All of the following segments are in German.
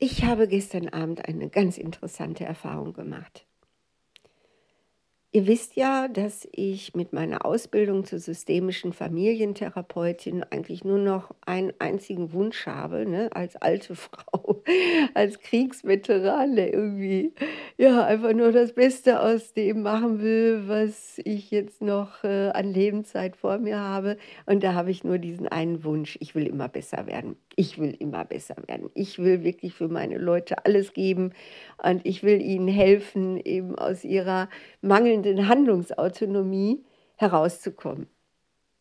Ich habe gestern Abend eine ganz interessante Erfahrung gemacht. Ihr wisst ja, dass ich mit meiner Ausbildung zur systemischen Familientherapeutin eigentlich nur noch einen einzigen Wunsch habe, ne? als alte Frau, als Kriegsveteran, der irgendwie ja einfach nur das Beste aus dem machen will, was ich jetzt noch äh, an Lebenszeit vor mir habe. Und da habe ich nur diesen einen Wunsch, ich will immer besser werden. Ich will immer besser werden. Ich will wirklich für meine Leute alles geben und ich will ihnen helfen, eben aus ihrer mangelnden Handlungsautonomie herauszukommen.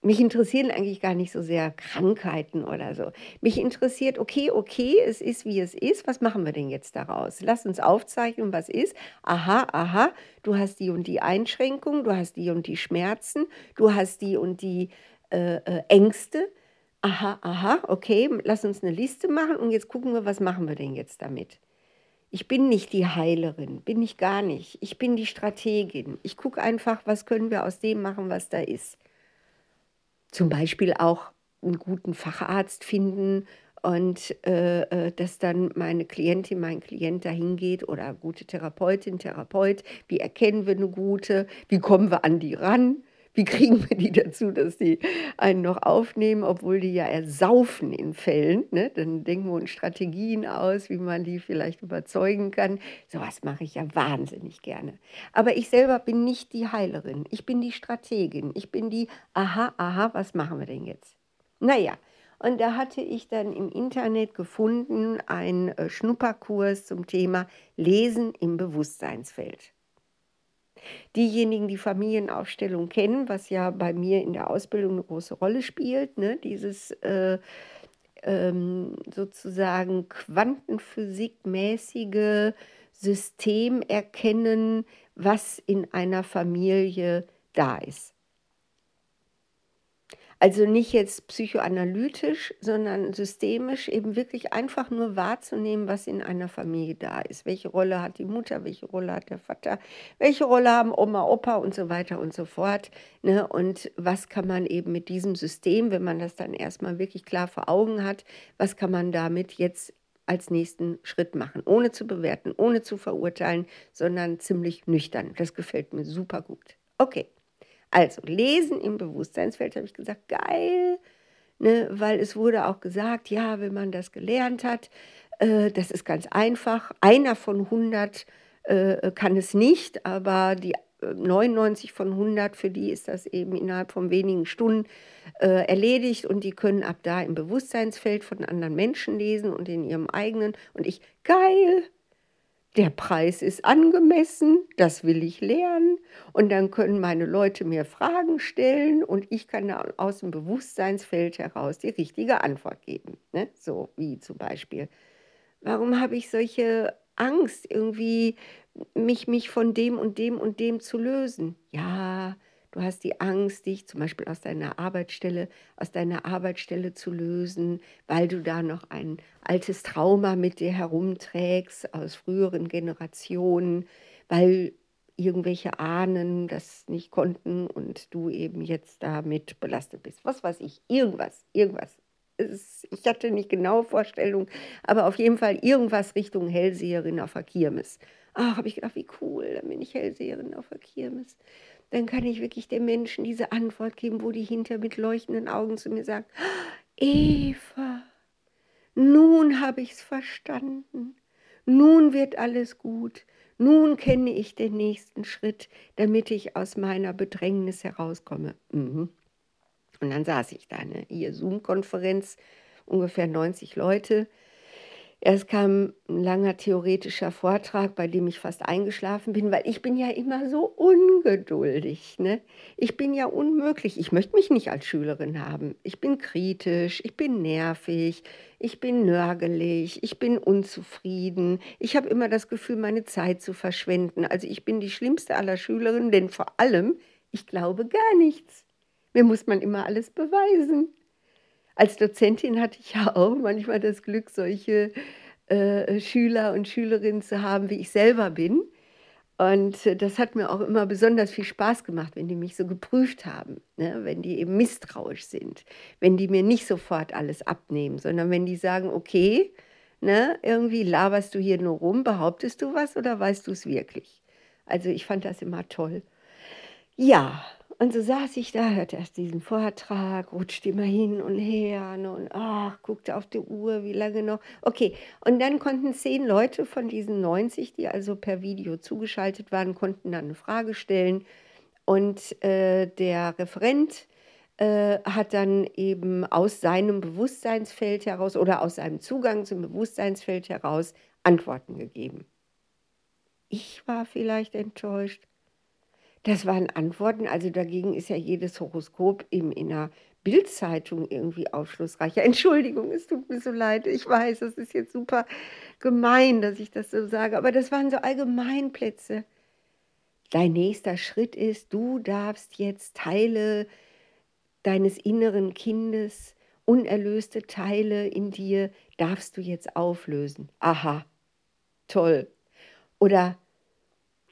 Mich interessieren eigentlich gar nicht so sehr Krankheiten oder so. Mich interessiert, okay, okay, es ist wie es ist. Was machen wir denn jetzt daraus? Lass uns aufzeichnen, was ist. Aha, aha, du hast die und die Einschränkungen, du hast die und die Schmerzen, du hast die und die äh, äh, Ängste. Aha, aha, okay, lass uns eine Liste machen und jetzt gucken wir, was machen wir denn jetzt damit. Ich bin nicht die Heilerin, bin ich gar nicht. Ich bin die Strategin. Ich gucke einfach, was können wir aus dem machen, was da ist. Zum Beispiel auch einen guten Facharzt finden und äh, äh dass dann meine Klientin, mein Klient dahin geht oder gute Therapeutin, Therapeut. Wie erkennen wir eine gute? Wie kommen wir an die ran? Wie kriegen wir die dazu, dass die einen noch aufnehmen, obwohl die ja ersaufen in Fällen? Ne? Dann denken wir uns Strategien aus, wie man die vielleicht überzeugen kann. Sowas mache ich ja wahnsinnig gerne. Aber ich selber bin nicht die Heilerin. Ich bin die Strategin. Ich bin die, aha, aha, was machen wir denn jetzt? Naja, und da hatte ich dann im Internet gefunden einen äh, Schnupperkurs zum Thema Lesen im Bewusstseinsfeld. Diejenigen, die Familienaufstellung kennen, was ja bei mir in der Ausbildung eine große Rolle spielt, ne, dieses äh, ähm, sozusagen quantenphysikmäßige System erkennen, was in einer Familie da ist. Also nicht jetzt psychoanalytisch, sondern systemisch eben wirklich einfach nur wahrzunehmen, was in einer Familie da ist. Welche Rolle hat die Mutter, welche Rolle hat der Vater, welche Rolle haben Oma, Opa und so weiter und so fort. Ne? Und was kann man eben mit diesem System, wenn man das dann erstmal wirklich klar vor Augen hat, was kann man damit jetzt als nächsten Schritt machen, ohne zu bewerten, ohne zu verurteilen, sondern ziemlich nüchtern. Das gefällt mir super gut. Okay. Also lesen im Bewusstseinsfeld, habe ich gesagt, geil, ne, weil es wurde auch gesagt, ja, wenn man das gelernt hat, äh, das ist ganz einfach. Einer von 100 äh, kann es nicht, aber die 99 äh, von 100, für die ist das eben innerhalb von wenigen Stunden äh, erledigt und die können ab da im Bewusstseinsfeld von anderen Menschen lesen und in ihrem eigenen. Und ich, geil, der Preis ist angemessen, das will ich lernen und dann können meine Leute mir Fragen stellen und ich kann aus dem Bewusstseinsfeld heraus die richtige Antwort geben. Ne? So wie zum Beispiel, warum habe ich solche Angst, irgendwie mich, mich von dem und dem und dem zu lösen? Ja, Du hast die Angst, dich zum Beispiel aus deiner Arbeitsstelle, aus deiner Arbeitsstelle zu lösen, weil du da noch ein altes Trauma mit dir herumträgst aus früheren Generationen, weil irgendwelche Ahnen das nicht konnten und du eben jetzt damit belastet bist. Was weiß ich, irgendwas, irgendwas. ich hatte nicht genaue Vorstellung, aber auf jeden Fall irgendwas Richtung Hellseherin auf der Kirmes. Ach, habe ich gedacht, wie cool, dann bin ich Hellseherin auf der Kirmes dann kann ich wirklich den Menschen diese Antwort geben, wo die hinter mit leuchtenden Augen zu mir sagt, Eva, nun habe ich es verstanden, nun wird alles gut, nun kenne ich den nächsten Schritt, damit ich aus meiner Bedrängnis herauskomme. Mhm. Und dann saß ich da, ne? hier Zoom-Konferenz, ungefähr 90 Leute, Erst kam ein langer theoretischer Vortrag, bei dem ich fast eingeschlafen bin, weil ich bin ja immer so ungeduldig. Ne? Ich bin ja unmöglich. Ich möchte mich nicht als Schülerin haben. Ich bin kritisch, ich bin nervig, ich bin nörgelig, ich bin unzufrieden. Ich habe immer das Gefühl, meine Zeit zu verschwenden. Also ich bin die schlimmste aller Schülerinnen, denn vor allem, ich glaube gar nichts. Mir muss man immer alles beweisen als Dozentin hatte ich ja auch manchmal das Glück, solche äh, Schüler und Schülerinnen zu haben, wie ich selber bin. Und das hat mir auch immer besonders viel Spaß gemacht, wenn die mich so geprüft haben, ne? wenn die eben misstrauisch sind, wenn die mir nicht sofort alles abnehmen, sondern wenn die sagen, okay, Ne? Irgendwie laberst du hier nur rum, behauptest du was oder weißt du es wirklich? Also ich fand das immer toll. Ja, und so saß ich da, hörte erst diesen Vortrag, rutschte immer hin und her ne, und ach, guckte auf die Uhr, wie lange noch. Okay, und dann konnten zehn Leute von diesen 90, die also per Video zugeschaltet waren, konnten dann eine Frage stellen. Und äh, der Referent äh, hat dann eben aus seinem Bewusstseinsfeld heraus oder aus seinem Zugang zum Bewusstseinsfeld heraus Antworten gegeben. Ich war vielleicht enttäuscht. Das waren Antworten, also dagegen ist ja jedes Horoskop eben in einer Bildzeitung irgendwie aufschlussreicher. Entschuldigung, es tut mir so leid. Ich weiß, das ist jetzt super gemein, dass ich das so sage, aber das waren so Allgemeinplätze. Dein nächster Schritt ist, du darfst jetzt Teile deines inneren Kindes, unerlöste Teile in dir, darfst du jetzt auflösen. Aha, toll. Oder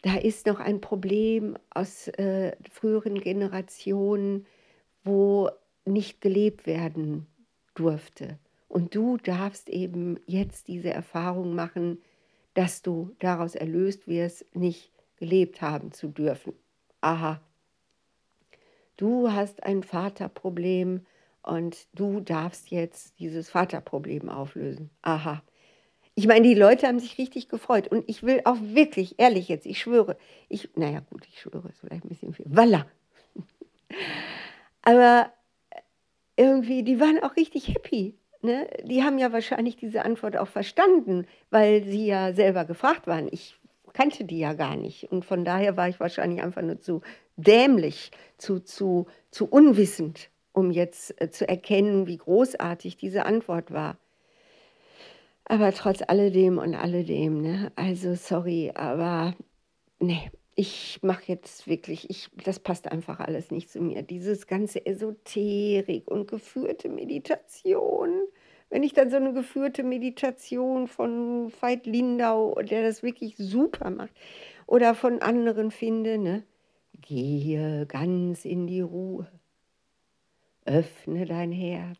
da ist noch ein Problem aus äh, früheren Generationen, wo nicht gelebt werden durfte. Und du darfst eben jetzt diese Erfahrung machen, dass du daraus erlöst wirst, nicht gelebt haben zu dürfen. Aha, du hast ein Vaterproblem und du darfst jetzt dieses Vaterproblem auflösen. Aha. Ich meine, die Leute haben sich richtig gefreut und ich will auch wirklich, ehrlich jetzt, ich schwöre, ich, naja gut, ich schwöre, ist vielleicht ein bisschen viel. Voila. Aber irgendwie, die waren auch richtig happy. Ne? Die haben ja wahrscheinlich diese Antwort auch verstanden, weil sie ja selber gefragt waren. Ich kannte die ja gar nicht. Und von daher war ich wahrscheinlich einfach nur zu dämlich, zu, zu, zu unwissend, um jetzt äh, zu erkennen, wie großartig diese Antwort war. Aber trotz alledem und alledem, ne? Also sorry, aber nee, ich mache jetzt wirklich, ich, das passt einfach alles nicht zu mir. Dieses ganze Esoterik und geführte Meditation. Wenn ich dann so eine geführte Meditation von Veit Lindau, der das wirklich super macht, oder von anderen finde, ne? Gehe ganz in die Ruhe, öffne dein Herz,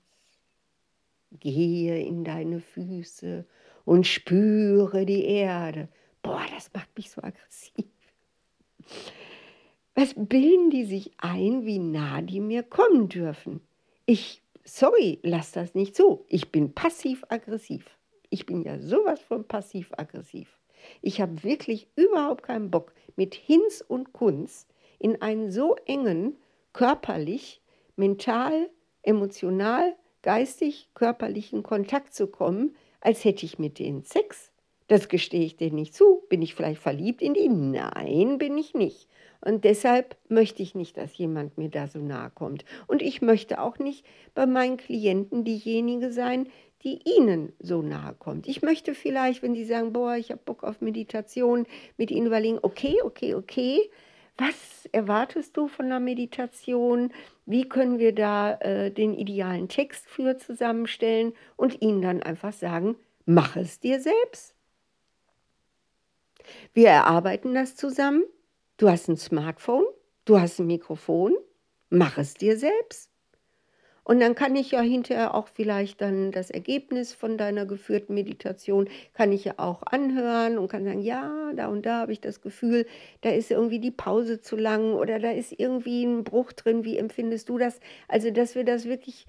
gehe in deine Füße und spüre die Erde. Boah, das macht mich so aggressiv. Was bilden die sich ein, wie nah die mir kommen dürfen? Ich, sorry, lass das nicht so. Ich bin passiv-aggressiv. Ich bin ja sowas von passiv-aggressiv. Ich habe wirklich überhaupt keinen Bock, mit Hinz und Kunz in einen so engen, körperlich, mental, emotional, geistig, körperlichen Kontakt zu kommen, als hätte ich mit denen Sex. Das gestehe ich denen nicht zu. Bin ich vielleicht verliebt in die? Nein, bin ich nicht. Und deshalb möchte ich nicht, dass jemand mir da so nahe kommt. Und ich möchte auch nicht bei meinen Klienten diejenige sein, die ihnen so nahe kommt. Ich möchte vielleicht, wenn sie sagen, boah, ich habe Bock auf Meditation, mit ihnen überlegen, okay, okay, okay, was erwartest du von der Meditation? Wie können wir da äh, den idealen Text für zusammenstellen und ihnen dann einfach sagen, mach es dir selbst. Wir erarbeiten das zusammen. Du hast ein Smartphone, du hast ein Mikrofon, mach es dir selbst. Und dann kann ich ja hinterher auch vielleicht dann das Ergebnis von deiner geführten Meditation, kann ich ja auch anhören und kann sagen, ja, da und da habe ich das Gefühl, da ist irgendwie die Pause zu lang oder da ist irgendwie ein Bruch drin. Wie empfindest du das? Also, dass wir das wirklich,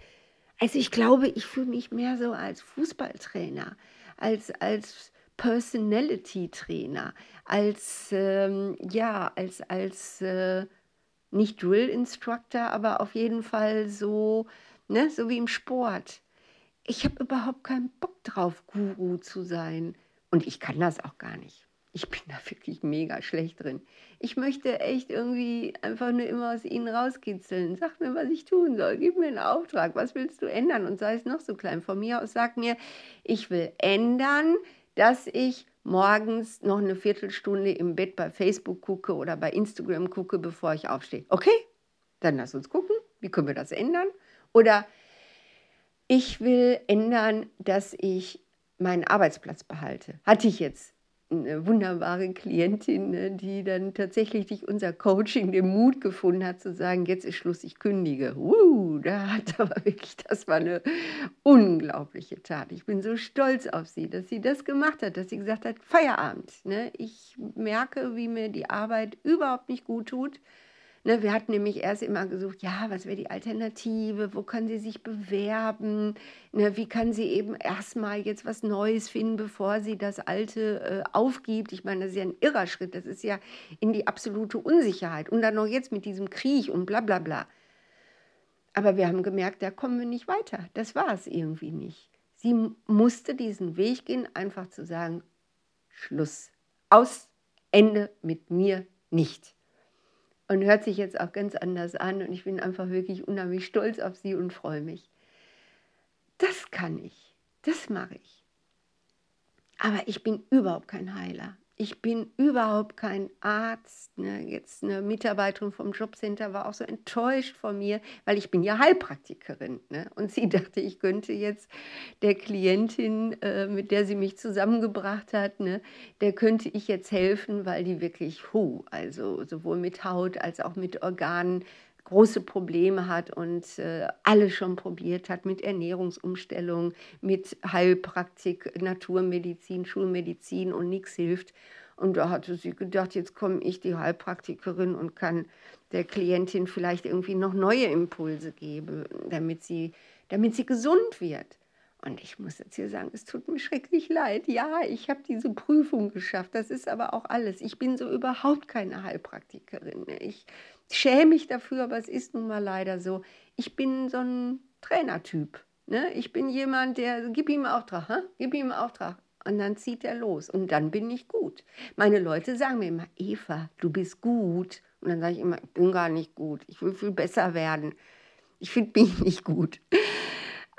also ich glaube, ich fühle mich mehr so als Fußballtrainer, als, als Personality-Trainer, als, ähm, ja, als, als, äh, nicht Drill-Instructor, aber auf jeden Fall so, ne, so wie im Sport. Ich habe überhaupt keinen Bock drauf, Guru zu sein. Und ich kann das auch gar nicht. Ich bin da wirklich mega schlecht drin. Ich möchte echt irgendwie einfach nur immer aus ihnen rauskitzeln. Sag mir, was ich tun soll. Gib mir einen Auftrag. Was willst du ändern? Und sei es noch so klein. Von mir aus sag mir, ich will ändern, dass ich morgens noch eine Viertelstunde im Bett bei Facebook gucke oder bei Instagram gucke, bevor ich aufstehe. Okay, dann lass uns gucken, wie können wir das ändern? Oder ich will ändern, dass ich meinen Arbeitsplatz behalte. Hatte ich jetzt 'ne wunderbare Klientin, ne, die dann tatsächlich durch unser Coaching den Mut gefunden hat zu sagen: „Jetzt ist Schluss, ich kündige.“ Uh, da hat aber wirklich das war eine unglaubliche Tat. Ich bin so stolz auf sie, dass sie das gemacht hat, dass sie gesagt hat: „Feierabend, ne? Ich merke, wie mir die Arbeit überhaupt nicht gut tut. Ne, wir hatten nämlich erst immer gesucht, ja, was wäre die Alternative? Wo kann sie sich bewerben? Ne, wie kann sie eben erstmal jetzt was Neues finden, bevor sie das Alte äh, aufgibt? Ich meine, das ist ja ein irrer Schritt. Das ist ja in die absolute Unsicherheit. Und dann noch jetzt mit diesem Krieg und bla bla bla. Aber wir haben gemerkt, da kommen wir nicht weiter. Das war es irgendwie nicht. Sie musste diesen Weg gehen, einfach zu sagen, Schluss. Aus, Ende mit mir nicht und hört sich jetzt auch ganz anders an. Und ich bin einfach wirklich unheimlich stolz auf sie und freue mich. Das kann ich, das mache ich. Aber ich bin überhaupt kein Heiler. Ich bin überhaupt kein Arzt. Ne? Jetzt eine Mitarbeiterin vom Jobcenter war auch so enttäuscht von mir, weil ich bin ja Heilpraktikerin. Ne? Und sie dachte, ich könnte jetzt der Klientin, äh, mit der sie mich zusammengebracht hat, ne, der könnte ich jetzt helfen, weil die wirklich, hu, also sowohl mit Haut als auch mit Organen große Probleme hat und äh, alles schon probiert hat mit Ernährungsumstellung, mit Heilpraktik, Naturmedizin, Schulmedizin und nichts hilft. Und da hatte sie gedacht, jetzt komme ich, die Heilpraktikerin, und kann der Klientin vielleicht irgendwie noch neue Impulse geben, damit sie, damit sie gesund wird. Und ich muss jetzt hier sagen, es tut mir schrecklich leid. Ja, ich habe diese Prüfung geschafft. Das ist aber auch alles. Ich bin so überhaupt keine Heilpraktikerin. Ich schäme mich dafür, aber es ist nun mal leider so. Ich bin so ein Trainertyp. Ne? Ich bin jemand, der, gib ihm Auftrag, ha? gib ihm Auftrag. Und dann zieht er los. Und dann bin ich gut. Meine Leute sagen mir immer, Eva, du bist gut. Und dann sage ich immer, ich bin gar nicht gut. Ich will viel besser werden. Ich finde mich nicht gut.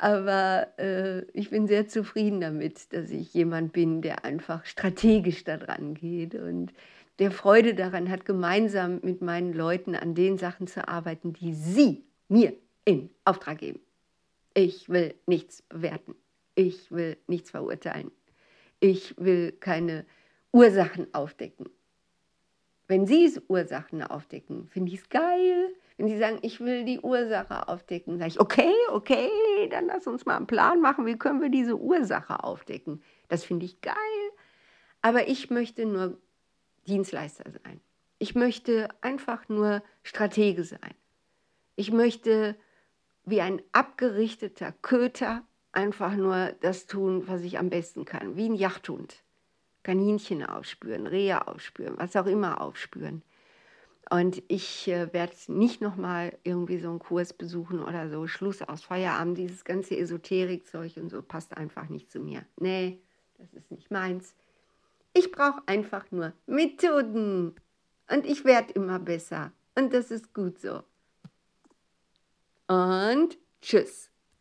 Aber äh, ich bin sehr zufrieden damit, dass ich jemand bin, der einfach strategisch daran geht und der Freude daran hat, gemeinsam mit meinen Leuten an den Sachen zu arbeiten, die sie mir in Auftrag geben. Ich will nichts bewerten. Ich will nichts verurteilen. Ich will keine Ursachen aufdecken. Wenn Sie Ursachen aufdecken, finde ich es geil. Wenn Sie sagen, ich will die Ursache aufdecken, sage ich, okay, okay, dann lass uns mal einen Plan machen, wie können wir diese Ursache aufdecken. Das finde ich geil. Aber ich möchte nur Dienstleister sein. Ich möchte einfach nur Stratege sein. Ich möchte wie ein abgerichteter Köter einfach nur das tun, was ich am besten kann, wie ein Jachthund. Kaninchen aufspüren, Rehe aufspüren, was auch immer aufspüren. Und ich äh, werde nicht nochmal irgendwie so einen Kurs besuchen oder so. Schluss aus Feierabend, dieses ganze Esoterikzeug und so passt einfach nicht zu mir. Nee, das ist nicht meins. Ich brauche einfach nur Methoden. Und ich werde immer besser. Und das ist gut so. Und tschüss.